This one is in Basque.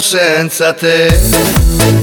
senza te.